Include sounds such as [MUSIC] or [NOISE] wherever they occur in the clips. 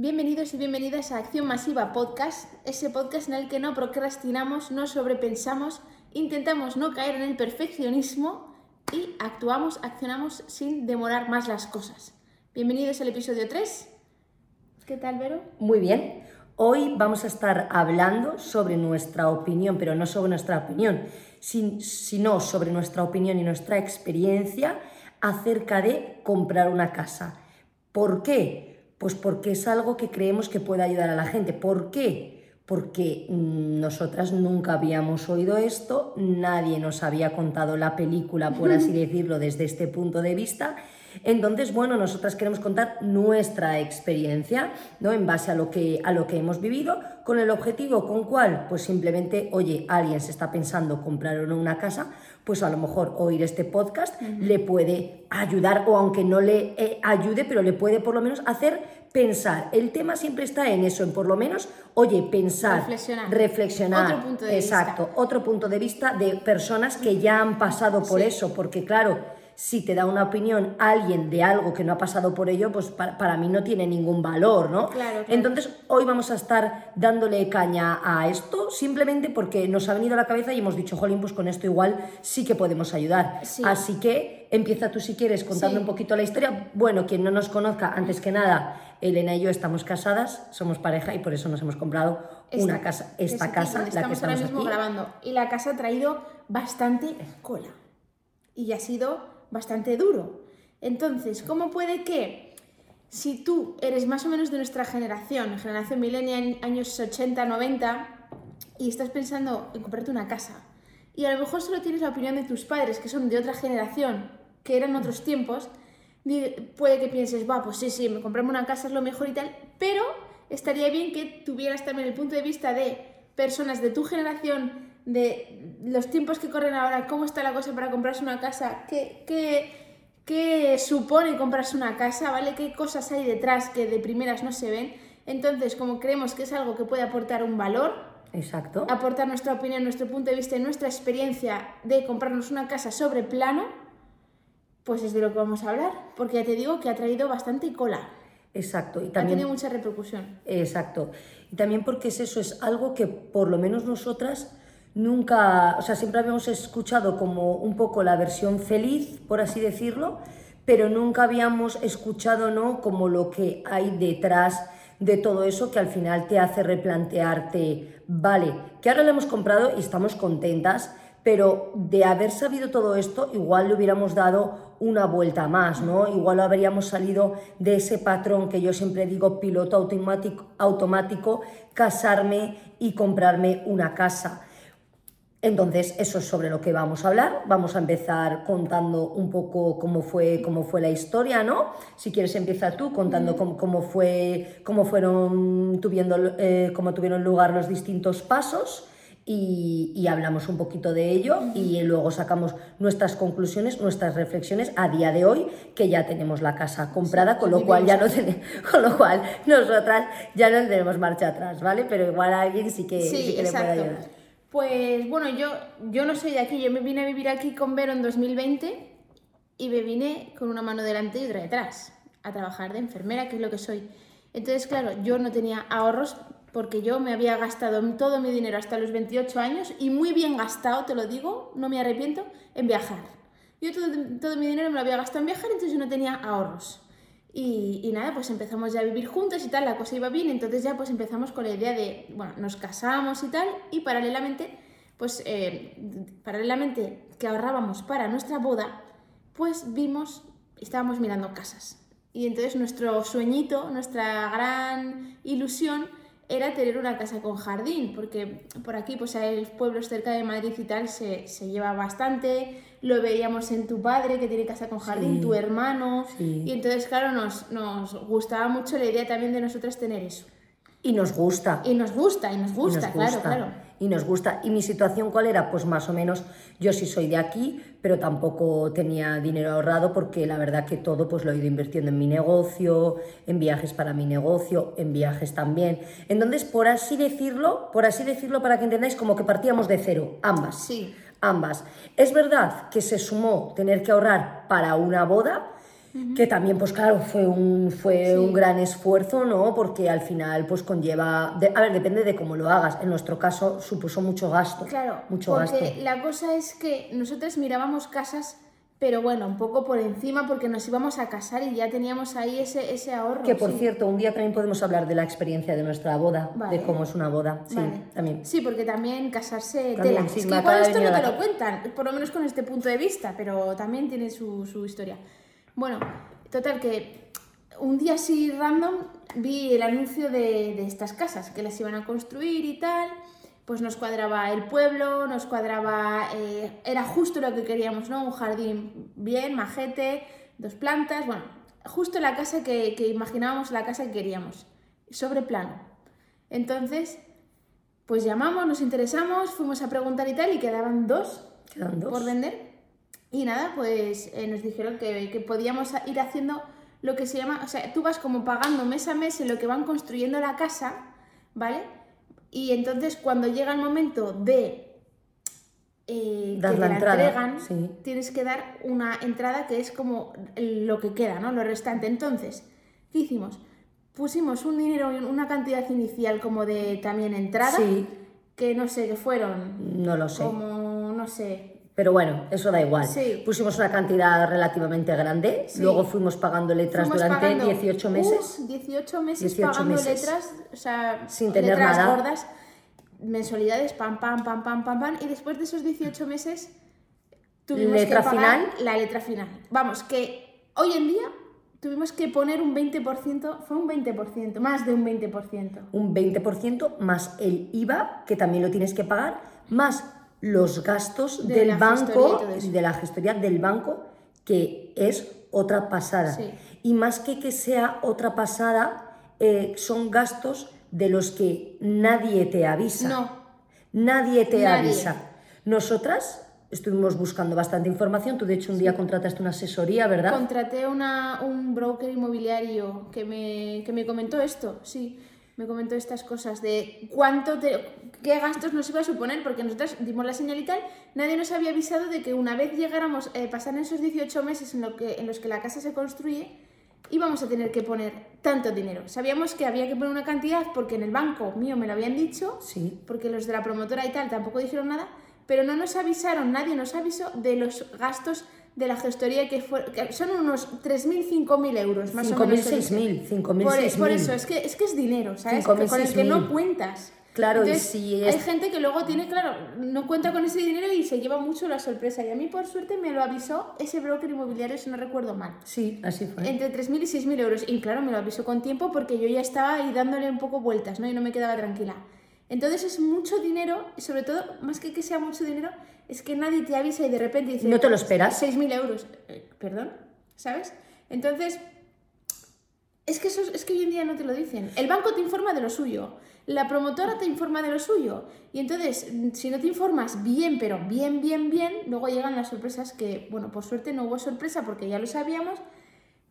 Bienvenidos y bienvenidas a Acción Masiva Podcast, ese podcast en el que no procrastinamos, no sobrepensamos, intentamos no caer en el perfeccionismo y actuamos, accionamos sin demorar más las cosas. Bienvenidos al episodio 3. ¿Qué tal, Vero? Muy bien. Hoy vamos a estar hablando sobre nuestra opinión, pero no sobre nuestra opinión, sino sobre nuestra opinión y nuestra experiencia acerca de comprar una casa. ¿Por qué? Pues porque es algo que creemos que puede ayudar a la gente. ¿Por qué? Porque mm, nosotras nunca habíamos oído esto, nadie nos había contado la película, por así [LAUGHS] decirlo, desde este punto de vista entonces, bueno, nosotras queremos contar nuestra experiencia, ¿no? En base a lo que, a lo que hemos vivido, con el objetivo, ¿con cuál? Pues simplemente, oye, alguien se está pensando comprar una casa, pues a lo mejor oír este podcast le puede ayudar, o aunque no le eh, ayude, pero le puede por lo menos hacer pensar. El tema siempre está en eso, en por lo menos, oye, pensar, reflexionar. reflexionar otro punto de exacto, vista. otro punto de vista de personas que ya han pasado por eso, porque claro, si te da una opinión alguien de algo que no ha pasado por ello, pues para, mí no tiene ningún valor, ¿no? Claro, Entonces, hoy vamos a estar dándole caña a esto simplemente porque nos ha venido a la cabeza y hemos dicho, jolín, pues con esto igual sí que podemos ayudar. Así que empieza tú si quieres contando un poquito la historia. Bueno, quien no nos conozca, antes que nada, Elena y yo estamos casadas, somos pareja y por eso nos hemos comprado una casa, esta casa, la que estamos ahora mismo aquí. grabando. Y la casa ha traído bastante cola. Y ha sido bastante duro. Entonces, ¿cómo puede que si tú eres más o menos de nuestra generación, generación millennial, años 80, 90, y estás pensando en comprarte una casa, y a lo mejor solo tienes la opinión de tus padres, que son de otra generación, que eran otros tiempos, puede que pienses, va, pues sí, sí, me compramos una casa es lo mejor y tal, pero estaría bien que tuvieras también el punto de vista de personas de tu generación de los tiempos que corren ahora, cómo está la cosa para comprarse una casa, qué, qué, supone comprarse una casa, ¿vale? ¿Qué cosas hay detrás que de primeras no se ven? Entonces, como creemos que es algo que puede aportar un valor, Exacto. aportar nuestra opinión, nuestro punto de vista y nuestra experiencia de comprarnos una casa sobre plano, pues es de lo que vamos a hablar, porque ya te digo que ha traído bastante cola. Exacto. Y también, ha tenido mucha repercusión. Exacto. Y también porque es eso, es algo que por lo menos nosotras nunca, o sea, siempre habíamos escuchado como un poco la versión feliz, por así decirlo, pero nunca habíamos escuchado, ¿no? Como lo que hay detrás de todo eso que al final te hace replantearte, vale, que ahora lo hemos comprado y estamos contentas, pero de haber sabido todo esto, igual le hubiéramos dado una vuelta más, ¿no? Igual habríamos salido de ese patrón que yo siempre digo, piloto automático, automático casarme y comprarme una casa. Entonces, eso es sobre lo que vamos a hablar. Vamos a empezar contando un poco cómo fue, cómo fue la historia, ¿no? Si quieres, empieza tú contando cómo, fue, cómo fueron eh, cómo tuvieron lugar los distintos pasos. Y, hablamos un poquito de ello y luego sacamos nuestras conclusiones, nuestras reflexiones a día de hoy, que ya tenemos la casa comprada, con lo cual ya no tenemos, con lo cual nosotras ya no tenemos marcha atrás, ¿vale? Pero igual a alguien sí que, sí, que le puede ayudar. Pues bueno, yo, yo no soy de aquí, yo me vine a vivir aquí con Vero en 2020 y me vine con una mano delante y otra detrás, a trabajar de enfermera, que es lo que soy. Entonces, claro, yo no tenía ahorros porque yo me había gastado todo mi dinero hasta los 28 años y muy bien gastado, te lo digo, no me arrepiento, en viajar. Yo todo, todo mi dinero me lo había gastado en viajar, entonces yo no tenía ahorros. Y, nada, pues empezamos ya a vivir juntos y tal, la cosa iba bien, entonces ya pues empezamos con la idea de, bueno, nos casamos y tal, y paralelamente, pues eh, paralelamente que ahorrábamos para nuestra boda, pues vimos, estábamos mirando casas. Y entonces nuestro sueñito, nuestra gran ilusión era tener una casa con jardín, porque por aquí, pues el pueblo cerca de Madrid y tal, se, se, lleva bastante, lo veíamos en tu padre que tiene casa con jardín, tu hermano, y entonces, claro, nos, nos gustaba mucho la idea también de nosotras tener eso. Y nos gusta. Y nos gusta, y nos gusta, claro, claro. Y nos gusta. ¿Y mi situación cuál era? Pues más o menos, yo sí soy de aquí, pero tampoco tenía dinero ahorrado porque la verdad que todo pues lo he ido invirtiendo en mi negocio, en viajes para mi negocio, en viajes también. Entonces, por así decirlo, por así decirlo para que entendáis, como que partíamos de cero, ambas. Sí. Ambas. Es verdad que se sumó tener que ahorrar para una boda, Que también, pues claro, fue un, fue un gran esfuerzo, ¿no? Porque al final, pues conlleva. de- a ver, depende de cómo lo hagas. En nuestro caso, supuso mucho gasto. Claro, Mucho porque gasto. la cosa es que nosotros mirábamos casas, pero bueno, un poco por encima porque nos íbamos a casar y ya teníamos ahí ese, ese ahorro. Que por sí. cierto, un día también podemos hablar de la experiencia de nuestra boda, Vale. de cómo es una boda. Sí, Vale. también. Sí, porque también casarse También, tela. sí, es que igual esto no te la lo cuentan, por lo menos con este punto de vista, pero también tiene su, su historia. Bueno, total que un día así random vi el anuncio de, de estas casas que las iban a construir y tal. Pues nos cuadraba el pueblo, nos cuadraba. eh, era justo lo que queríamos, ¿no? Un jardín bien, majete, dos plantas, bueno, justo la casa que, que imaginábamos, la casa que queríamos, sobre plano. Entonces, pues llamamos, nos interesamos, fuimos a preguntar y tal, y quedaban dos Quedan dos. por vender. Y nada, pues eh, nos dijeron que, que podíamos ir haciendo lo que se llama, o sea, tú vas como pagando mes a mes en lo que van construyendo la casa, ¿vale? Y entonces cuando llega el momento de eh, Dar que la te entrada, la entregan, sí. tienes que dar una entrada que es como lo que queda, ¿no? Lo restante. Entonces, ¿qué hicimos? Pusimos un dinero, una cantidad inicial como de también entrada, Sí. que no sé, que fueron No lo sé. como, no sé, Pero bueno, eso da igual. Sí. Pusimos una cantidad relativamente grande, Sí. luego fuimos pagando letras Fuimos durante pagando, 18 meses. uh, 18 meses 18 pagando meses. letras, o sea, Sin tener letras nada. gordas, mensualidades, pam, pam, pam, pam, pam, pam, y después de esos 18 meses tuvimos Letra que pagar final. la letra final. Vamos, que hoy en día tuvimos que poner un 20%, fue un 20%, más de un 20%. un 20% más el IVA, que también lo tienes que pagar, más los gastos De del y banco, eso. de la gestoría del banco, que es otra pasada. Sí. Y más que que sea otra pasada, eh, son gastos de los que nadie te avisa. No. Nadie te Nadie. avisa. Nosotras estuvimos buscando bastante información. Tú, de hecho, un día contrataste una asesoría, ¿verdad? Contraté una, un broker inmobiliario que me, que me comentó esto, sí, me comentó estas cosas de cuánto te, qué gastos nos iba a suponer, porque nosotros dimos la señal y tal, nadie nos había avisado de que una vez llegáramos, eh, pasaran esos 18 meses en, lo que, en los que la casa se construye, íbamos a tener que poner tanto dinero. Sabíamos que había que poner una cantidad porque en el banco mío me lo habían dicho, Sí. porque los de la promotora y tal tampoco dijeron nada, pero no nos avisaron, nadie nos avisó de los gastos de la gestoría que, fue- que son unos 3.000, 5.000 euros, más o 5.000, menos. 6.000, 5.000, Por, 6.000. por eso, es que, es que es dinero, ¿sabes? 5.000, con el que no 6.000. cuentas. Claro, y Entonces, si Hay es- gente que luego tiene, claro, no cuenta con ese dinero y se lleva mucho la sorpresa. Y a mí, por suerte, me lo avisó ese broker inmobiliario, si no recuerdo mal. Sí, así fue. Entre 3.000 y 6.000 euros. Y claro, me lo avisó con tiempo porque yo ya estaba ahí dándole un poco vueltas, ¿no? Y no me quedaba tranquila. Entonces es mucho dinero, y sobre todo, más que que sea mucho dinero, es que nadie te avisa y de repente dice... No te lo esperas. 6.000 euros. Eh, Perdón, ¿sabes? Entonces, es que, eso, es que hoy en día no te lo dicen. El banco te informa de lo suyo, la promotora te informa de lo suyo. Y entonces, mm, si no te informas bien, pero bien, bien, bien, luego llegan las sorpresas que, bueno, por suerte no hubo sorpresa porque ya lo sabíamos,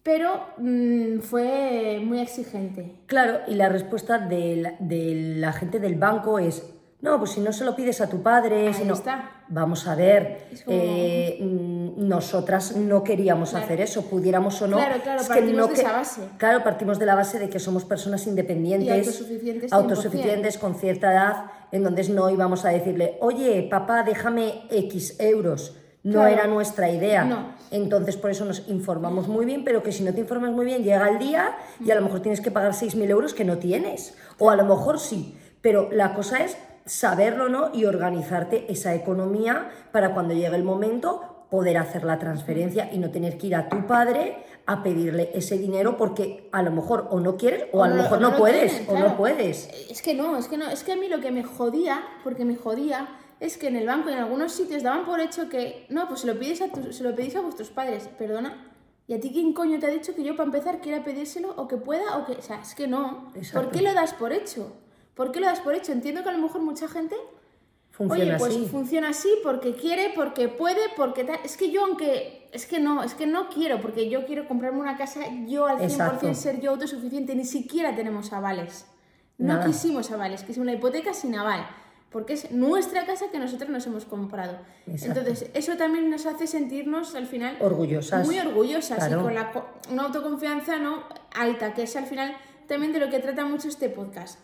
pero mm, fue muy exigente. Claro, y la respuesta de la, de la gente del banco es, no, pues si no se lo pides a tu padre, si Ahí no... está. Vamos a ver, como- eh, mm, nosotras no queríamos Claro. hacer eso, pudiéramos o no. Claro, claro, es que partimos no de que- esa base. Claro, partimos de la base de que somos personas independientes, Y autosuficientes 100%. autosuficientes con cierta edad, en donde no íbamos a decirle, oye, papá, déjame X euros. No Claro. era nuestra idea. No. Entonces, por eso nos informamos muy bien, pero que si no te informas muy bien, llega el día y a lo mejor tienes que pagar 6.000 euros que no tienes. O a lo mejor sí. Pero la cosa es saberlo, ¿no? Y organizarte esa economía para cuando llegue el momento poder hacer la transferencia y no tener que ir a tu padre a pedirle ese dinero porque a lo mejor o no quieres o, a lo mejor no, puedes tienen, o no puedes. Es que no, es que no, es que a mí lo que me jodía, porque me jodía, es que en el banco y en algunos sitios daban por hecho que, no, pues se lo pides a tu- se lo pedís a vuestros padres, perdona. ¿Y a ti quién coño te ha dicho que yo para empezar quiera pedírselo o que pueda o que, o sea, es que no. Exacto. ¿Por qué lo das por hecho? ¿Por qué lo das por hecho? Entiendo que a lo mejor mucha gente Funciona Oye, pues así. funciona así porque quiere, porque puede, porque tal. Es que yo, aunque. Es que no, es que no quiero, porque yo quiero comprarme una casa, yo al 100% Exacto. ser yo autosuficiente, ni siquiera tenemos avales. No Nada. quisimos avales, quisimos la hipoteca sin aval. porque es nuestra casa que nosotros nos hemos comprado. Exacto. Entonces, eso también nos hace sentirnos al final Orgullosas. muy orgullosas Claro. y con la, una autoconfianza no alta, que es al final también de lo que trata mucho este podcast.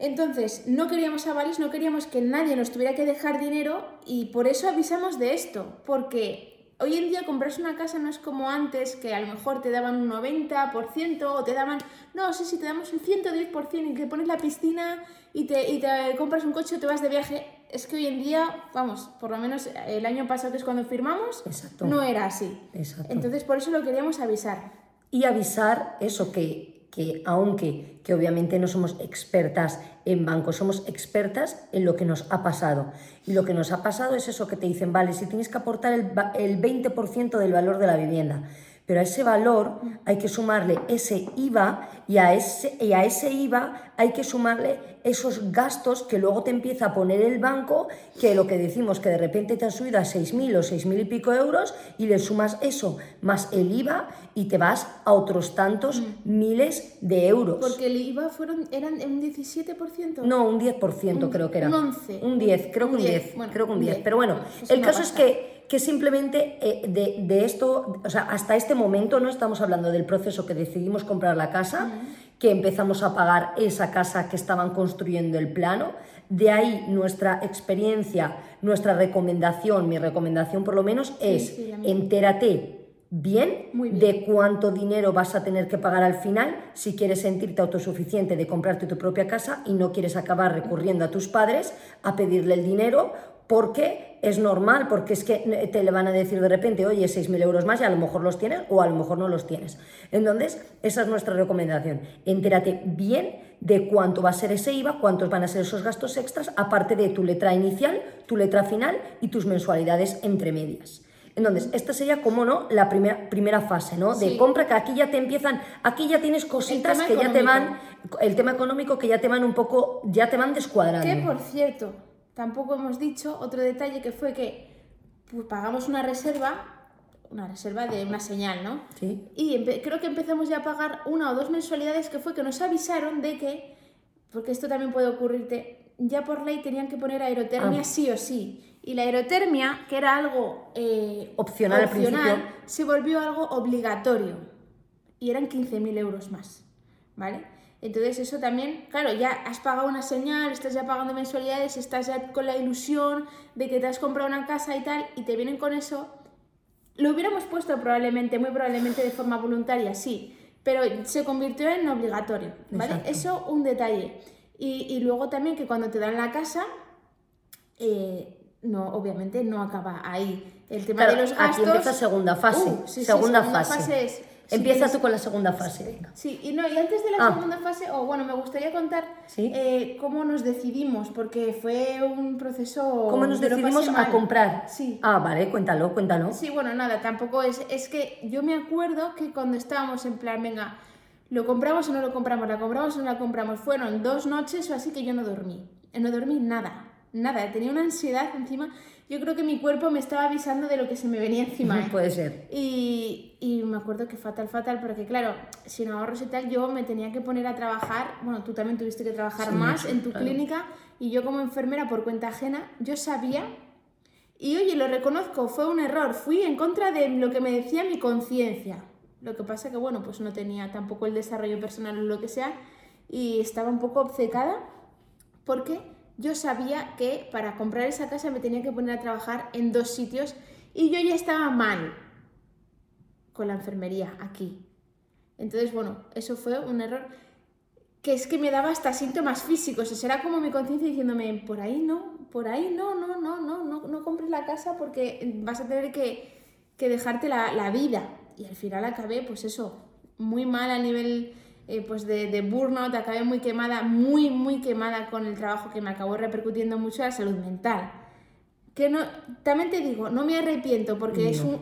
Entonces, no queríamos avales, no queríamos que nadie nos tuviera que dejar dinero y por eso avisamos de esto, porque hoy en día comprarse una casa no es como antes, que a lo mejor te daban un 90% o te daban, no, sí, sí, te damos un 110% y te pones la piscina y te, y te compras un coche o te vas de viaje. Es que hoy en día, vamos, por lo menos el año pasado que es cuando firmamos, Exacto. no era así. Exacto. Entonces, por eso lo queríamos avisar. y avisar eso que, que aunque que obviamente no somos expertas en bancos, somos expertas en lo que nos ha pasado. Y lo que nos ha pasado es eso que te dicen, vale, si tienes que aportar el, el 20% del valor de la vivienda, pero a ese valor hay que sumarle ese IVA y a ese, y a ese IVA hay que sumarle esos gastos que luego te empieza a poner el banco, que lo que decimos que de repente te han subido a 6.000 o 6.000 y pico euros y le sumas eso más el IVA y te vas a otros tantos miles de euros. Porque el IVA fueron, eran un 17%. No, un 10% Un- creo que era. un 11. Un 10, creo que Un un 10. 10, bueno, creo que un un 10. 10. Pero bueno, el caso es que, que simplemente eh, de, de esto, o sea, hasta este momento no estamos hablando del proceso que decidimos comprar la casa, que empezamos a pagar esa casa que estaban construyendo el plano. De ahí nuestra experiencia, nuestra recomendación, mi recomendación por lo menos es sí, entérate bien. de cuánto dinero vas a tener que pagar al final si quieres sentirte autosuficiente de comprarte tu propia casa y no quieres acabar recurriendo a tus padres a pedirle el dinero porque es normal, porque es que te le van a decir de repente, oye, 6.000 euros más y a lo mejor los tienes o a lo mejor no los tienes. Entonces, esa es nuestra recomendación. Entérate bien de cuánto va a ser ese IVA, cuántos van a ser esos gastos extras, aparte de tu letra inicial, tu letra final y tus mensualidades entre medias. Entonces, esta sería, como no, la primera, primera fase, ¿no? De Sí. compra, que aquí ya te empiezan, aquí ya tienes cositas que ya te van, el tema económico que ya te van un poco, ya te van descuadrando. Que por cierto, tampoco hemos dicho otro detalle que fue que pues, pagamos una reserva, una reserva de una señal, ¿no? Sí. Y creo que empezamos ya a pagar una o dos mensualidades que fue que nos avisaron de que, porque esto también puede ocurrirte, ya por ley tenían que poner aerotermia Ah. sí o sí. Y la aerotermia, que era algo eh, Opcional al principio. se volvió algo obligatorio. Y eran 15.000 euros más. ¿Vale? Entonces eso también, claro, ya has pagado una señal, estás ya pagando mensualidades, estás ya con la ilusión de que te has comprado una casa y tal, y te vienen con eso. Lo hubiéramos puesto probablemente, muy probablemente de forma voluntaria, sí, pero se convirtió en obligatorio, ¿vale? Exacto. Eso un detalle. Y, y luego también que cuando te dan la casa, eh, no, obviamente no acaba ahí. El tema Claro, de los aquí gastos... empieza segunda fase. Uh, sí, sí, segunda, segunda fase. fase es- si Empieza tú con la segunda fase, venga. Sí, y no, y antes de la Ah. segunda fase, o bueno, me gustaría contar Sí. eh, cómo nos decidimos, porque fue un proceso... ¿Cómo nos decidimos a mal. comprar? Sí. Ah, vale, cuéntalo, cuéntalo. Sí, bueno, nada, tampoco es... Es que yo me acuerdo que cuando estábamos en plan, venga, ¿lo compramos o no lo compramos? ¿La compramos o no la compramos? Fueron dos noches o así que yo no dormí. Eh, No dormí nada, nada. Tenía una ansiedad encima. Yo creo que mi cuerpo me estaba avisando de lo que se me venía encima. ¿eh? Puede ser. Y, y me acuerdo que fatal, fatal, porque claro, sin ahorros y tal, yo me tenía que poner a trabajar, bueno, tú también tuviste que trabajar Sí, más en tu claro. clínica, y yo como enfermera por cuenta ajena, yo sabía, y oye, lo reconozco, fue un error, fui en contra de lo que me decía mi conciencia. Lo que pasa que, bueno, pues no tenía tampoco el desarrollo personal o lo que sea, y estaba un poco obcecada, porque yo sabía que para comprar esa casa me tenía que poner a trabajar en dos sitios, y yo ya estaba mal con la enfermería aquí. Entonces, bueno, eso fue un error que es que me daba hasta síntomas físicos. O era como mi conciencia diciéndome, por ahí no, por ahí no, no, no, no, no, no compres la casa porque vas a tener que, que dejarte la, la vida. Y al final acabé, pues eso, muy mal a nivel eh, pues de, de burnout, acabé muy quemada, muy, muy quemada con el trabajo que me acabó repercutiendo mucho en la salud mental. Que no, también te digo, no me arrepiento porque es un,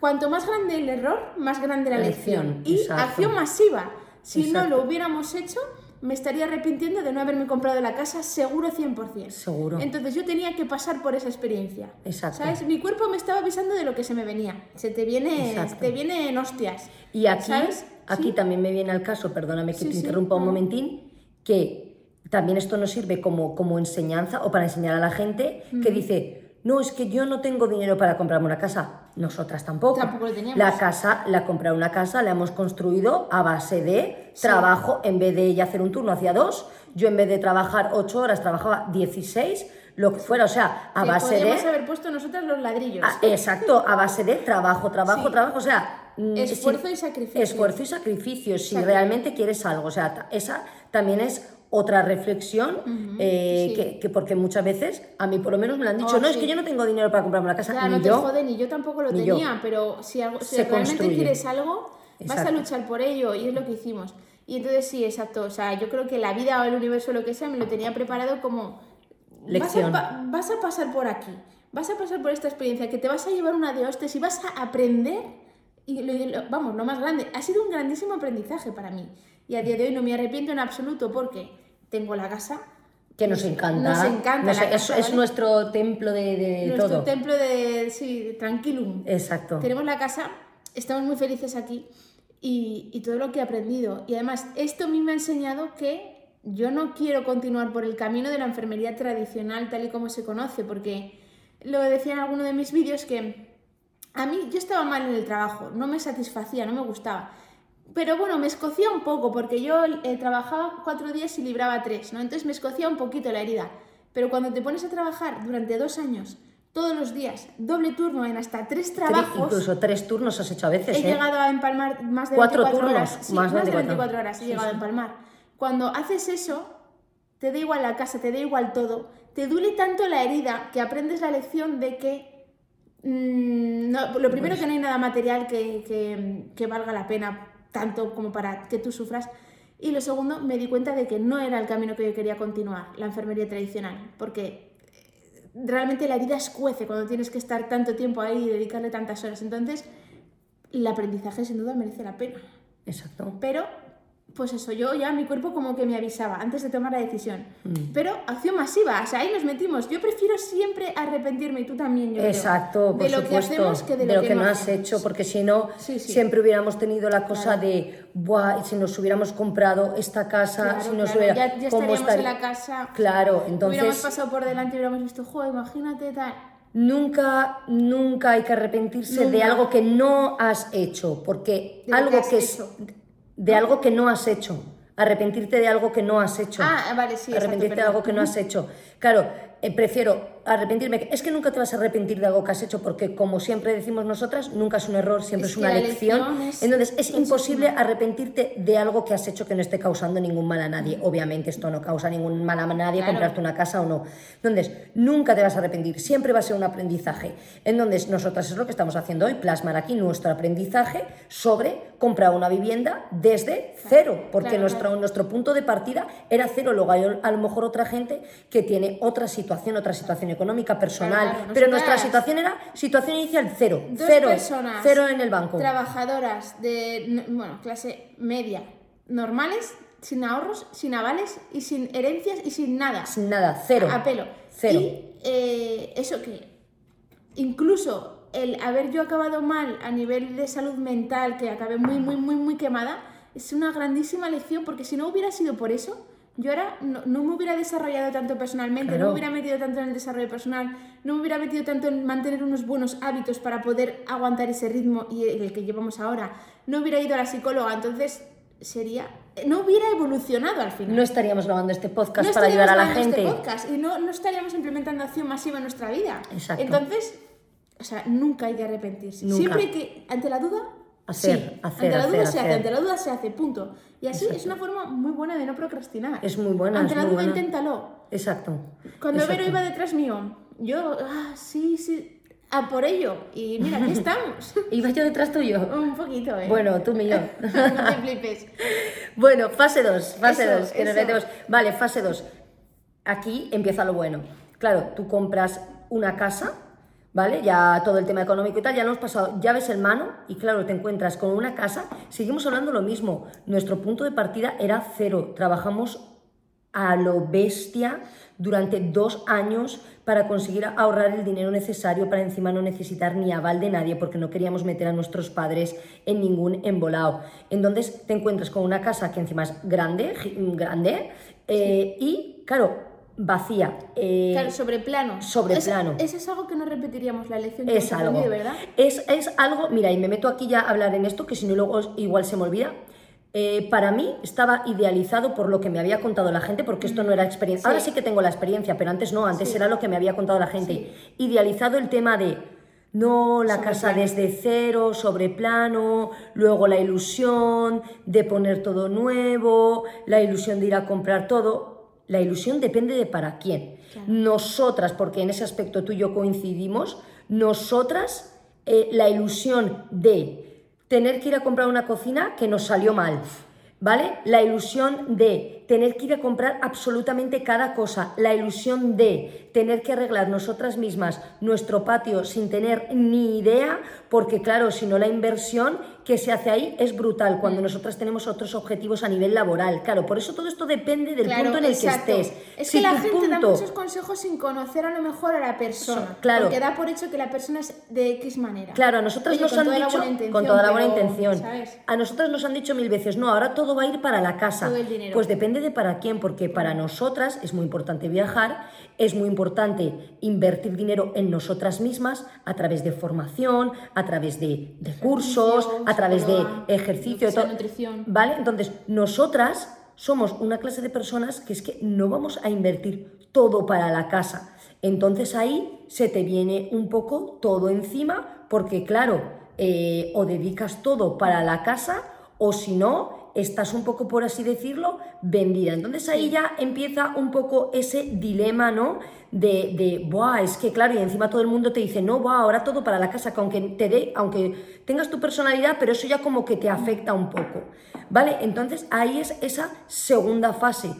cuanto más grande el error, más grande la lección. Y exacto. acción masiva. Si Exacto. no lo hubiéramos hecho, me estaría arrepintiendo de no haberme comprado la casa seguro 100%. Seguro. Entonces yo tenía que pasar por esa experiencia. Exacto. ¿Sabes? Mi cuerpo me estaba avisando de lo que se me venía. Se te viene, te viene en hostias. Y aquí, ¿Sabes? Aquí Sí. también me viene al caso, perdóname que Sí, te sí, interrumpa un momentín, que también esto nos sirve como, como enseñanza o para enseñar a la gente que dice, no, es que yo no tengo dinero para comprarme una casa. Nosotras tampoco. Tampoco lo teníamos. La casa, la comprar una casa, la hemos construido a base de trabajo, en vez de ella hacer un turno hacía dos, yo en vez de trabajar ocho horas trabajaba 16, lo que fuera, o sea, a Que base de... haber puesto nosotras los ladrillos. Ah, exacto, a base de trabajo, trabajo, Sí. trabajo, o sea... mm, Esfuerzo si- y sacrificio. Esfuerzo y sacrificio, si realmente quieres algo, o sea, esa también es otra reflexión, eh, sí. que, que porque muchas veces, a mí por lo menos me lo han dicho, Oh, no, es que yo no tengo dinero para comprarme una casa, Claro, ni no te yo, jode, ni yo tampoco lo yo. tenía, pero si, algo, si realmente construye. quieres algo, vas a luchar por ello y es lo que hicimos. Y entonces sí, exacto, o sea, yo creo que la vida o el universo o lo que sea me lo tenía preparado como... Lección. Vas a, vas a pasar por aquí, vas a pasar por esta experiencia, que te vas a llevar una de hostias y vas a aprender, y lo- lo- vamos, lo más grande, ha sido un grandísimo aprendizaje para mí. Y a día de hoy no me arrepiento en absoluto porque tengo la casa, que nos encanta. Nos encanta Nos- la es, casa, es ¿vale? nuestro templo de, de nuestro todo. templo de, sí, tranquilum. Exacto. Tenemos la casa, estamos muy felices aquí y, y todo lo que he aprendido. Y además, esto a mí me ha enseñado que yo no quiero continuar por el camino de la enfermería tradicional tal y como se conoce, porque lo decía en alguno de mis vídeos que a mí yo estaba mal en el trabajo, no me satisfacía, no me gustaba. Pero bueno, me escocía un poco, porque yo eh, trabajaba cuatro días y libraba tres, ¿no? Entonces me escocía un poquito la herida. Pero cuando te pones a trabajar durante dos años, todos los días, doble turno en hasta tres Tres- trabajos, incluso tres turnos has hecho a veces, he ¿eh? llegado a empalmar más de Cuatro 24 turnos, horas. Sí, más más, de de 24. 24 horas he Sí, llegado sí. a empalmar. Cuando haces eso, te da igual la casa, te da igual todo. Te duele tanto la herida que aprendes la lección de que no, lo primero que no hay nada material que, que- que valga la pena tanto como para que tú sufras. Y lo segundo, me di cuenta de que no era el camino que yo quería continuar, la enfermería tradicional, porque eh, realmente la herida escuece cuando tienes que estar tanto tiempo ahí y dedicarle tantas horas. Entonces, el aprendizaje sin duda merece la pena. Exacto. Pero, pues eso, yo ya mi cuerpo como que me avisaba antes de tomar la decisión. Mm. Pero acción masiva, o sea, ahí nos metimos. Yo prefiero siempre arrepentirme, y tú también, yo creo, Exacto, por de lo supuesto. que hacemos que de, lo, que, no has hacemos. hecho, porque si no, Sí, sí. siempre hubiéramos tenido la cosa Claro. de, Buah, si nos hubiéramos comprado esta casa, Claro, si nos claro, hubiera. ya, ya ¿cómo estaríamos en la casa. Claro, Hubiéramos entonces. pasado por delante y hubiéramos visto, joder, imagínate tal. Nunca, nunca hay que arrepentirse de algo que no has hecho, porque De lo algo que es hecho. De algo que no has hecho, arrepentirte de algo que no has hecho. Ah, vale, sí, exacto, arrepentirte de algo que no has hecho. Claro, eh, prefiero arrepentirme. Es que nunca te vas a arrepentir de algo que has hecho, porque como siempre decimos nosotras, nunca es un error, siempre Es una lección. lección es Entonces, es imposible arrepentirte de algo que has hecho que no esté causando ningún mal a nadie. Obviamente, esto no causa ningún mal a nadie, Claro. comprarte una casa o no. Entonces, nunca te vas a arrepentir, siempre va a ser un aprendizaje. Entonces, nosotras es lo que estamos haciendo hoy, plasmar aquí nuestro aprendizaje sobre comprar una vivienda desde cero, porque Claro, nuestro, claro. nuestro punto de partida era cero. Luego hay a lo mejor otra gente que tiene otra situación, otra situación económica, personal, Claro, pero nuestra situación era situación inicial cero, Dos cero, personas cero en el banco. trabajadoras de bueno, clase media, normales, sin ahorros, sin avales y sin herencias y sin nada. Sin nada, cero. A pelo. Cero. Y eh, eso que incluso el haber yo acabado mal a nivel de salud mental, que acabé muy, muy, muy, muy quemada, es una grandísima lección porque si no hubiera sido por eso, yo ahora no, no me hubiera desarrollado tanto personalmente, Claro. no me hubiera metido tanto en el desarrollo personal, no me hubiera metido tanto en mantener unos buenos hábitos para poder aguantar ese ritmo y el que llevamos ahora, no hubiera ido a la psicóloga, entonces sería, no hubiera evolucionado al final No estaríamos grabando este podcast no para ayudar a la estaríamos gente. Este podcast y no, no estaríamos implementando acción masiva en nuestra vida. Exacto. Entonces, o sea, nunca hay que arrepentirse. Nunca. Siempre que, ante la duda, Hacer, sí. hacer, ante la duda hacer, se hace, ante la duda se hace, punto. Y así es una forma muy buena de no procrastinar. Es muy buena, Ante la duda, buena. inténtalo. Exacto. Cuando Exacto. Vero iba detrás mío, yo, ah, sí, sí, a por ello. Y mira, aquí estamos. [LAUGHS] ¿Iba yo detrás tuyo? Un poquito, ¿eh? Bueno, tú yo. [LAUGHS] no te flipes. Bueno, fase 2, fase Eso, 2, que nos metemos. Vale, fase 2. Aquí empieza lo bueno. Claro, tú compras una casa, ¿vale? Ya todo el tema económico y tal, ya lo hemos pasado, llaves en mano y claro, te encuentras con una casa. Seguimos hablando lo mismo. Nuestro punto de partida era cero. Trabajamos a lo bestia durante dos años para conseguir ahorrar el dinero necesario para encima no necesitar ni aval de nadie porque no queríamos meter a nuestros padres en ningún embolado. Entonces te encuentras con una casa que encima es grande, grande eh, y claro, vacía. eh, Claro, sobre plano. sobre Es- plano. Eso es algo que no repetiríamos la lección es algo. ¿verdad? Es, es algo, mira, y me meto aquí ya a hablar en esto, que si no luego igual se me olvida. Eh, para mí estaba idealizado por lo que me había contado la gente, porque esto no era experiencia. Ahora sí que tengo la experiencia, pero antes no, antes Sí. era lo que me había contado la gente. Idealizado el tema de no la Sobre casa plano. desde cero, sobre plano, luego la ilusión de poner todo nuevo, la ilusión de ir a comprar todo. La ilusión depende de para quién. Claro. Nosotras, porque en ese aspecto tú y yo coincidimos, nosotras, eh, la ilusión de tener que ir a comprar una cocina que nos salió mal, ¿vale? La ilusión de tener que ir a comprar absolutamente cada cosa, la ilusión de tener que arreglar nosotras mismas nuestro patio sin tener ni idea, porque claro, si no la inversión que se hace ahí es brutal Mm. cuando nosotras tenemos otros objetivos a nivel laboral. Claro, por eso todo esto depende del Claro, punto en el exacto. que estés. Es Si que la gente da punto- muchos consejos sin conocer a lo mejor a la persona. So- claro. Porque da por hecho que la persona es de X manera. Claro, a nosotras Oye, nos han dicho con toda la buena intención. A nosotras nos han dicho mil veces, no, ahora todo va a ir para la casa. Todo el dinero. Pues depende de para quién, porque para nosotras es muy importante viajar, es muy importante invertir dinero en nosotras mismas a través de formación, a través de, de cursos, a través de ejercicio, todo. nutrición. ¿Vale? Entonces, nosotras somos una clase de personas que es que no vamos a invertir todo para la casa. Entonces ahí se te viene un poco todo encima, porque claro, eh, o dedicas todo para la casa, o si no, estás un poco, por así decirlo, vendida. Entonces ahí ya empieza un poco ese dilema, ¿no? De, de, buah, es que claro, y encima todo el mundo te dice, no, buah, ahora todo para la casa, que aunque te dé, aunque tengas tu personalidad, pero eso ya como que te afecta un poco, ¿vale? Entonces ahí es esa segunda fase.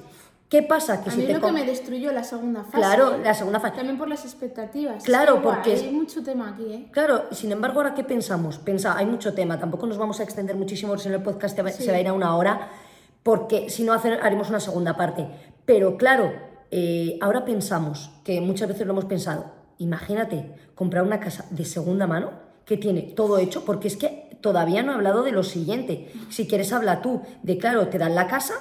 ¿Qué pasa? Que a si mí te lo que me destruyó la segunda fase. Claro, la segunda fase. También por las expectativas. Claro, buah, porque Hay mucho tema aquí, ¿eh? Claro, sin embargo, ¿ahora qué pensamos? Pensa, hay mucho tema, tampoco nos vamos a extender muchísimo, si no el podcast Sí. se va a ir a una hora, porque si no hace- haremos una segunda parte. Pero claro, eh, ahora pensamos, que muchas veces lo hemos pensado, imagínate comprar una casa de segunda mano que tiene todo hecho, porque es que todavía no he hablado de lo siguiente. Si quieres, habla tú de, claro, te dan la casa,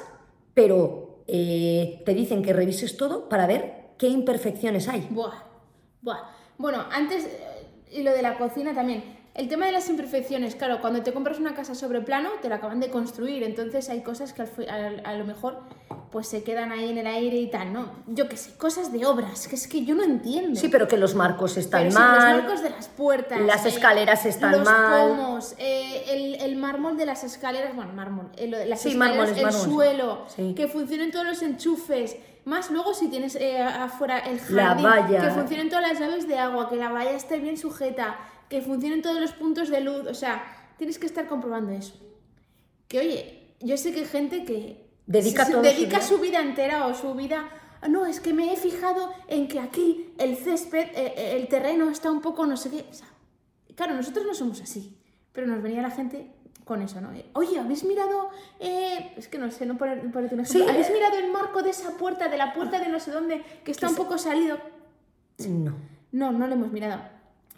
pero eh, te dicen que revises todo para ver qué imperfecciones hay. Buah, buah. Bueno, antes, eh, y lo de la cocina también. El tema de las imperfecciones, claro, cuando te compras una casa sobre plano, te la acaban de construir, entonces hay cosas que al a, lo mejor pues se quedan ahí en el aire y tal, ¿no? Yo qué sé, cosas de obras, que es que yo no entiendo. Sí, pero que los marcos están Pero sí, mal. los marcos de las puertas. las eh, escaleras están los mal. pomos, eh, el, el mármol de las escaleras, bueno, mármol, eh, lo de las Sí, escaleras, mármoles, el suelo, Sí. que funcionen todos los enchufes. Más luego si tienes eh, afuera el La jardín, valla. que funcionen todas las llaves de agua, que la valla esté bien sujeta, que funcionen todos los puntos de luz, o sea, tienes que estar comprobando eso. Que oye, yo sé que hay gente que Dedica se- todo su dedica vida. su vida entera o su vida. "Ah, No, es que me he fijado en que aquí el césped, eh, eh, el terreno está un poco no sé qué. O sea, claro, nosotros no somos así, pero nos venía la gente con eso, ¿no? Oye, ¿habéis mirado? eh, es que no sé, no poner, ponerte un ejemplo. Sí, ¿Habéis eh. mirado el marco de esa puerta, de la puerta de no sé dónde, que está un poco salido? No. No, no lo hemos mirado.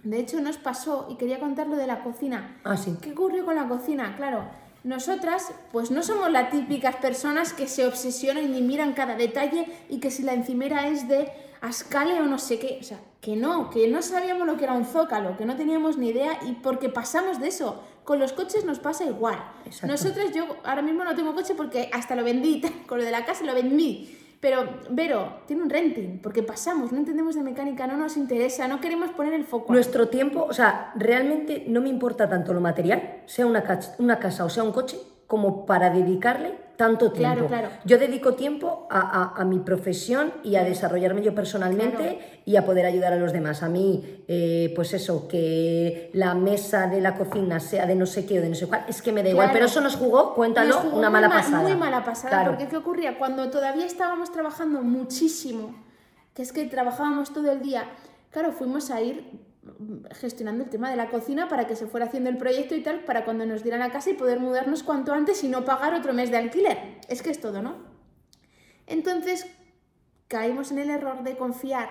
De hecho, nos pasó, y quería contar lo de la cocina. Ah, sí. ¿Qué ocurrió con la cocina? Claro, nosotras, pues no somos las típicas personas que se obsesionan y miran cada detalle y que si la encimera es de ascale o no sé qué. O sea, que no, que no sabíamos lo que era un zócalo, que no teníamos ni idea y porque pasamos de eso. Con los coches nos pasa igual. Exacto. Nosotras, yo ahora mismo no tengo coche porque hasta lo vendí, [LAUGHS] con lo de la casa lo vendí. Pero, Vero, tiene un renting, porque pasamos, no entendemos de mecánica, no nos interesa, no queremos poner el foco. Nuestro tiempo, o sea, realmente no me importa tanto lo material, sea una, una casa o sea un coche, como para dedicarle tanto tiempo. Claro, claro. Yo dedico tiempo a, a- a mi profesión y a desarrollarme yo personalmente Claro. y a poder ayudar a los demás. A mí, eh, pues eso, que la mesa de la cocina sea de no sé qué o de no sé cuál, es que me da igual. Pero eso nos jugó, cuéntalo, Nos jugó una mala ma- pasada. Muy mala pasada, Claro. porque ¿qué ocurría? Cuando todavía estábamos trabajando muchísimo, que es que trabajábamos todo el día, claro, fuimos a ir gestionando el tema de la cocina para que se fuera haciendo el proyecto y tal, para cuando nos dieran la casa y poder mudarnos cuanto antes y no pagar otro mes de alquiler. Es que es todo, ¿no? Entonces caímos en el error de confiar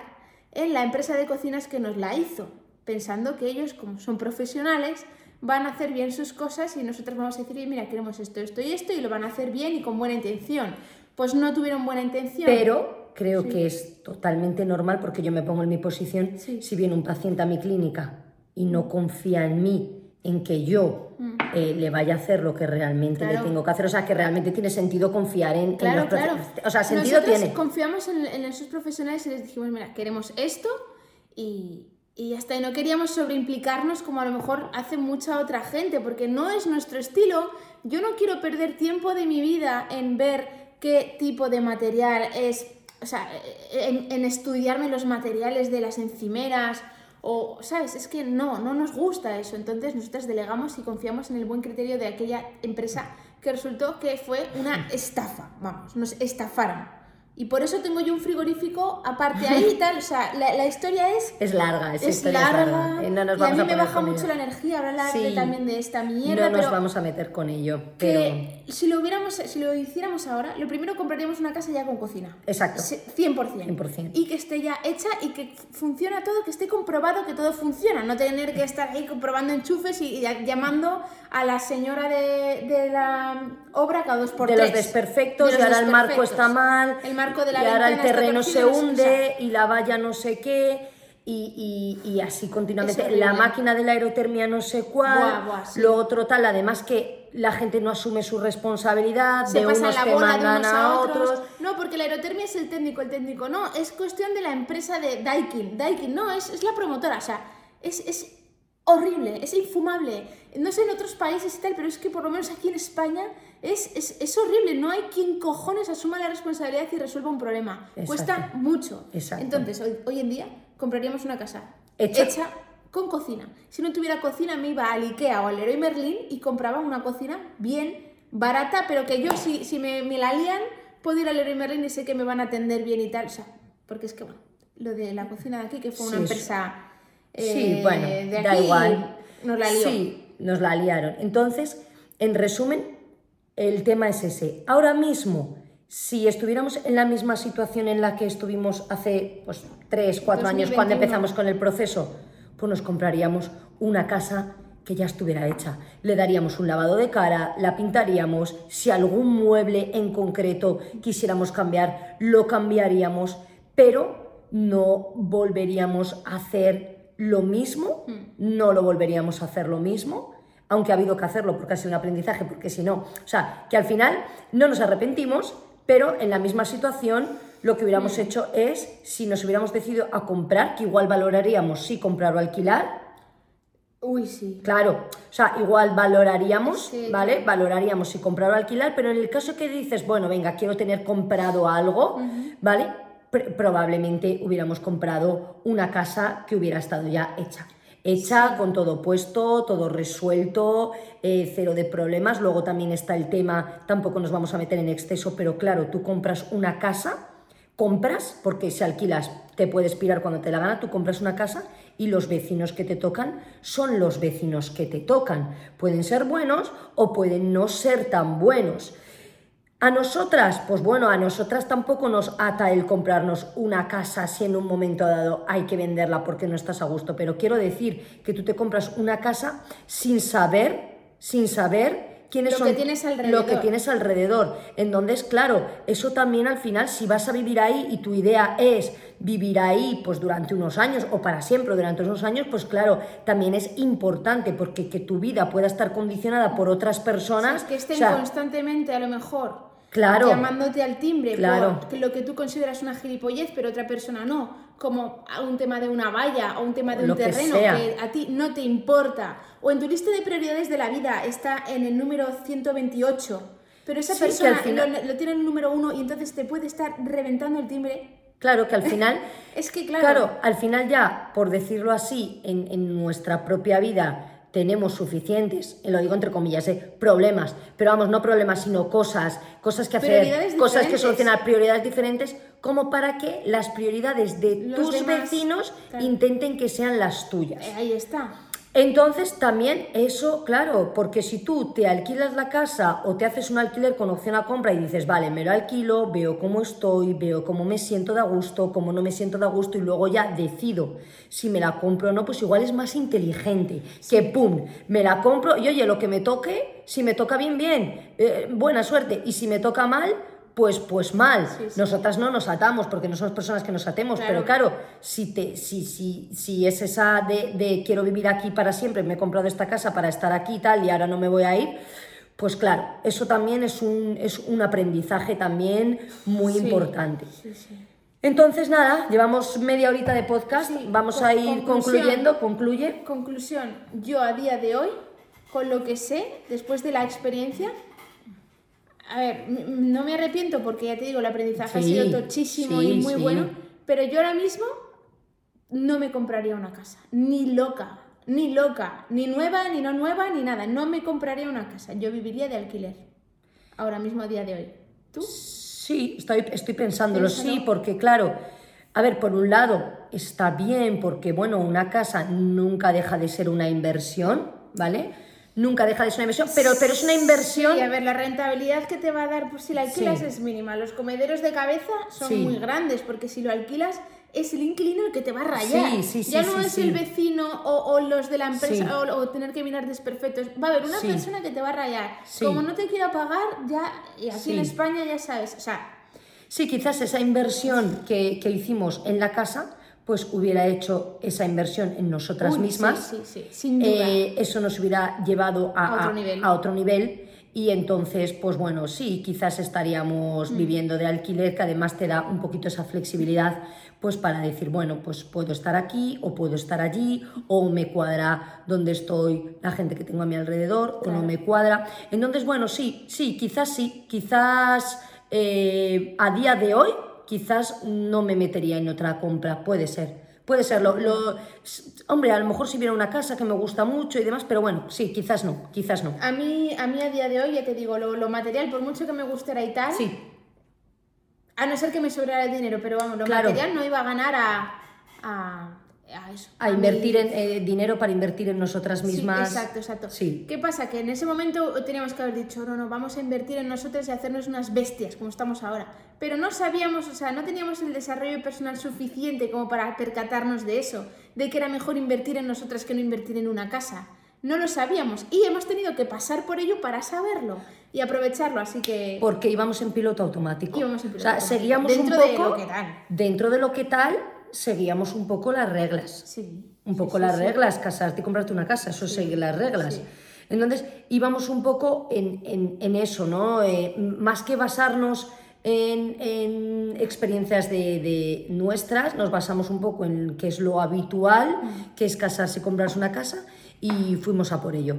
en la empresa de cocinas que nos la hizo, pensando que ellos, como son profesionales, van a hacer bien sus cosas y nosotros vamos a decir, mira, queremos esto, esto y esto, y lo van a hacer bien y con buena intención. Pues no tuvieron buena intención. Pero creo que es totalmente normal porque yo me pongo en mi posición, Sí. si viene un paciente a mi clínica y no confía en mí, en que yo eh, le vaya a hacer lo que realmente Mm. Claro. le tengo que hacer, o sea, que realmente tiene sentido confiar en, los claro. O sea, sentido Nosotros tiene. confiamos en, en esos profesionales y les dijimos, mira, queremos esto y, y. Y no queríamos sobreimplicarnos como a lo mejor hace mucha otra gente, porque no es nuestro estilo. Yo no quiero perder tiempo de mi vida en ver qué tipo de material es, o sea, en, en estudiarme los materiales de las encimeras. O, ¿sabes? Es que no, no nos gusta eso. Entonces nosotras delegamos y confiamos en el buen criterio de aquella empresa que resultó que fue una estafa. Vamos, nos estafaron. Y por eso tengo yo un frigorífico aparte ahí y tal. O sea, la, la historia es. Es larga, Es larga. Eh, no nos y a vamos mí me baja mucho la energía hablar Sí. también de esta mierda. No nos pero vamos a meter con ello, pero... que si lo hubiéramos, si lo hiciéramos ahora, lo primero compraríamos una casa ya con cocina. Exacto. Se- 100%. 100%. Y que esté ya hecha y que funciona todo, que esté comprobado que todo funciona. No tener que estar ahí comprobando enchufes y, y llamando a la señora de, de la obra cada dos por de tres. los desperfectos De y los ahora el marco está mal El marco de la y ahora el terreno se hunde y la valla no sé qué y, y- y así continuamente la máquina de la aerotermia no sé cuál Buah, buah, sí. lo otro tal además que la gente no asume su responsabilidad se de unos la que mandan unos a a otros, otros. No, porque la aerotermia es el técnico, el técnico. No, es cuestión de la empresa de Daikin. Daikin, no, es, es la promotora. O sea, es, es horrible, es infumable. No sé en otros países y tal, pero es que por lo menos aquí en España es, es, es horrible. No hay quien cojones asuma la responsabilidad y resuelva un problema. Exacto. Cuesta mucho. Exacto. Entonces, hoy, hoy en día compraríamos una casa Hecha. con cocina. Si no tuviera cocina, me iba al Ikea o al Leroy Merlin y compraba una cocina bien barata, pero que yo, si, si me, me la lían, puedo ir al Leroy Merlin y sé que me van a atender bien y tal. O sea, porque es que, bueno, lo de la cocina de aquí, que fue una Sí, empresa sí eh, bueno de da igual nos la lió. sí nos la liaron entonces en resumen el tema es ese ahora mismo si estuviéramos en la misma situación en la que estuvimos hace pues, 3, 4 años cuando 2021. empezamos con el proceso, pues nos compraríamos una casa que ya estuviera hecha. Le daríamos un lavado de cara, la pintaríamos, si algún mueble en concreto quisiéramos cambiar, lo cambiaríamos, pero no volveríamos a hacer lo mismo, no lo volveríamos a hacer lo mismo, aunque ha habido que hacerlo porque ha sido un aprendizaje, porque si no, o sea, que al final no nos arrepentimos, pero en la misma situación lo que hubiéramos hecho es, si nos hubiéramos decidido a comprar, que igual valoraríamos si comprar o alquilar, Uy, sí. Claro, o sea, igual valoraríamos, Sí, ¿vale? Valoraríamos si comprar o alquilar, pero en el caso que dices, bueno, venga, quiero tener comprado algo, ¿vale? Pr- probablemente hubiéramos comprado una casa que hubiera estado ya hecha. Hecha, con todo puesto, todo resuelto, eh, cero de problemas. Luego también está el tema, tampoco nos vamos a meter en exceso, pero claro, tú compras una casa compras, porque si alquilas te puedes pirar cuando te la gana, tú compras una casa y los vecinos que te tocan son los vecinos que te tocan. Pueden ser buenos o pueden no ser tan buenos. A nosotras, pues bueno, a nosotras tampoco nos ata el comprarnos una casa si en un momento dado hay que venderla porque no estás a gusto, pero quiero decir que tú te compras una casa sin saber, sin saber quiénes Lo son que tienes lo que alrededor. tienes alrededor. En donde es claro, eso también al final, si vas a vivir ahí y tu idea es vivir ahí pues durante unos años o para siempre durante unos años, pues claro, también es importante porque que tu vida pueda estar condicionada por otras personas. que estén o sea, constantemente, a lo mejor, Claro. llamándote al timbre Claro. por que lo que tú consideras una gilipollez, pero otra persona no, como a un tema de una valla o un tema de un Lo que terreno sea. que a ti no te importa, o en tu lista de prioridades de la vida está en el número 128, pero esa Sí, que persona al final- lo, lo tiene en el número uno y entonces te puede estar reventando el timbre. Claro que al [LAUGHS] final, Es que, claro, claro, al final ya, por decirlo así, en, en nuestra propia vida tenemos suficientes, y lo digo entre comillas, ¿eh? problemas, pero vamos, no problemas, sino cosas, cosas que hacer, cosas que solucionar, prioridades diferentes, como para que las prioridades de Los tus demás, vecinos claro. intenten que sean las tuyas. eh, ahí está. Entonces también eso, claro, porque si tú te alquilas la casa o te haces un alquiler con opción a compra y dices, vale, me lo alquilo, veo cómo estoy, veo cómo me siento de a gusto, cómo no me siento de a gusto y luego ya decido si me la compro o no, pues igual es más inteligente que pum, me la compro y oye, lo que me toque, si me toca bien, bien, eh, buena suerte y si me toca mal, pues, pues mal. Nosotras no nos atamos porque no somos personas que nos atemos, pero claro, si, te, si, si, si es esa de, de, quiero vivir aquí para siempre, me he comprado esta casa para estar aquí y tal y ahora no me voy a ir, pues claro, eso también es un, es un aprendizaje también muy importante. Entonces, nada, llevamos media horita de podcast, vamos a ir concluyendo, concluye. Conclusión, yo a día de hoy, con lo que sé, después de la experiencia, a ver, no me arrepiento porque ya te digo, el aprendizaje ha sido tochísimo y muy bueno, pero yo ahora mismo no me compraría una casa, ni loca, ni loca, ni nueva, ni no nueva, ni nada, no me compraría una casa, yo viviría de alquiler, ahora mismo a día de hoy. ¿Tú? Sí, estoy, estoy pensándolo, sí, porque claro, a ver, por un lado está bien porque, bueno, una casa nunca deja de ser una inversión, ¿vale? Nunca deja de ser una inversión, pero, pero es una inversión... Sí, a ver, la rentabilidad que te va a dar por si la alquilas es mínima. Los comederos de cabeza son muy grandes, porque si lo alquilas es el inquilino el que te va a rayar. ya no es el vecino o, los de la empresa o, tener que mirar desperfectos. Va a haber una persona que te va a rayar. Como no te quiera pagar, ya, y aquí en España ya sabes, o sea... Sí, quizás esa inversión que, que hicimos en la casa pues hubiera hecho esa inversión en nosotras mismas. Sí, sí, sin duda. Eh, eso nos hubiera llevado a, otro nivel. Y entonces, pues bueno, sí, quizás estaríamos mm. viviendo de alquiler, que además te da un poquito esa flexibilidad, pues para decir, bueno, pues puedo estar aquí o puedo estar allí, o me cuadra donde estoy la gente que tengo a mi alrededor, o no me cuadra. Entonces, bueno, sí, sí, quizás sí, quizás eh, a día de hoy quizás no me metería en otra compra, puede ser. Puede ser, lo, hombre, a lo mejor si viera una casa que me gusta mucho y demás, pero bueno, sí, quizás no, quizás no. A mí, a mí a día de hoy, ya te digo, lo, material, por mucho que me gustara y tal, sí. a no ser que me sobrara el dinero, pero vamos, lo material no iba a ganar a a, invertir en eh, dinero para invertir en nosotras mismas. Sí, exacto, exacto. Sí. ¿Qué pasa? Que en ese momento teníamos que haber dicho, no, no, vamos a invertir en nosotras y hacernos unas bestias, como estamos ahora. Pero no sabíamos, o sea, no teníamos el desarrollo personal suficiente como para percatarnos de eso, de que era mejor invertir en nosotras que no invertir en una casa. No lo sabíamos y hemos tenido que pasar por ello para saberlo y aprovecharlo, así que... Porque íbamos en piloto automático. Íbamos en piloto o sea, seguíamos un poco... De lo que tal. Dentro de lo que tal seguíamos un poco las reglas. Sí. Un poco las reglas, casarte y comprarte una casa, eso sigue las reglas. Entonces íbamos un poco en, eso, ¿no? Eh, más que basarnos en, experiencias de, nuestras, nos basamos un poco en qué es lo habitual, mm. que es casarse y comprarse una casa, y fuimos a por ello.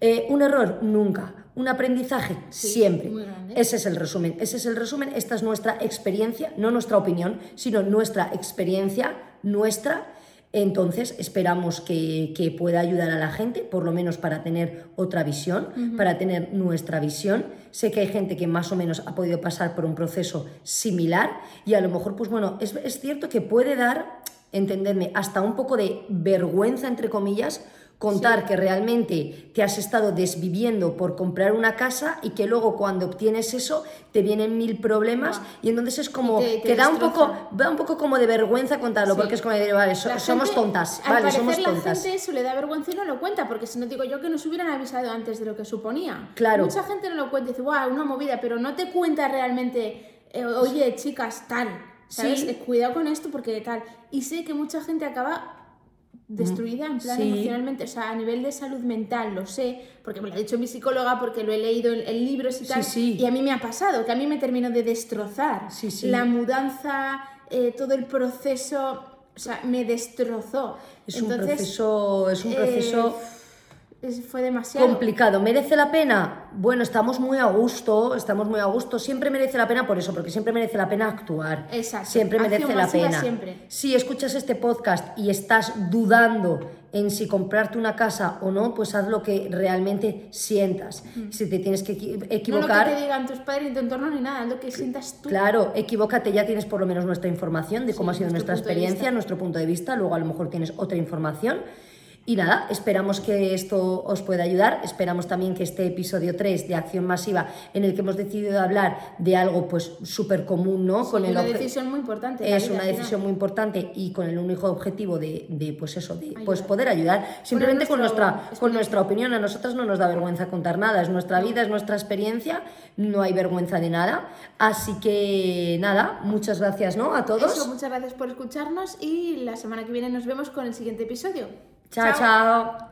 Eh, un error, nunca. Un aprendizaje, siempre. Ese es el resumen. Ese es el resumen. Esta es nuestra experiencia, no nuestra opinión, sino nuestra experiencia, nuestra. Entonces esperamos que, pueda ayudar a la gente, por lo menos para tener otra visión, para tener nuestra visión. Sé que hay gente que más o menos ha podido pasar por un proceso similar y a lo mejor, pues bueno, es, es cierto que puede dar, entenderme, hasta un poco de vergüenza, entre comillas, contar que realmente te has estado desviviendo por comprar una casa y que luego cuando obtienes eso te vienen mil problemas y entonces es como te, da un poco da un poco como de vergüenza contarlo porque es como de vale somos tontas vale somos tontas la gente eso le da vergüenza y no lo cuenta porque si no digo yo que nos hubieran avisado antes de lo que suponía. Claro. Mucha gente no lo cuenta y dice wow una movida pero no te cuenta realmente eh, oye chicas tal ¿sabes? Eh, cuidado con esto porque tal y sé que mucha gente acaba destruida en plan emocionalmente, o sea, a nivel de salud mental, lo sé, porque me lo ha dicho mi psicóloga, porque lo he leído en, libros y tal, y a mí me ha pasado, que a mí me terminó de destrozar. La mudanza, eh, todo el proceso, o sea, me destrozó. Es un proceso, es un proceso... Eh, fue demasiado complicado. ¿Merece la pena? Bueno, estamos muy a gusto, estamos muy a gusto. Siempre merece la pena por eso, porque siempre merece la pena actuar. Exacto. Siempre merece la pena. Siempre. Si escuchas este podcast y estás dudando en si comprarte una casa o no, pues haz lo que realmente sientas. Si te tienes que equivocar... No lo que te digan tus padres ni tu entorno ni nada, lo que sientas tú. Claro, equivócate, ya tienes por lo menos nuestra información de cómo ha sido nuestra experiencia, nuestro punto de vista, luego a lo mejor tienes otra información Y nada, esperamos que esto os pueda ayudar. Esperamos también que este episodio 3 de Acción Masiva, en el que hemos decidido hablar de algo pues súper común, ¿no? con el una decisión muy importante. es una final. decisión muy importante y con el único objetivo de, de, pues eso, de pues poder ayudar. Simplemente con nuestra, con nuestra opinión. A nosotras no nos da vergüenza contar nada. Es nuestra vida, es nuestra experiencia. No hay vergüenza de nada. Así que nada, muchas gracias, ¿no? A todos. Eso, muchas gracias por escucharnos y la semana que viene nos vemos con el siguiente episodio. 加超。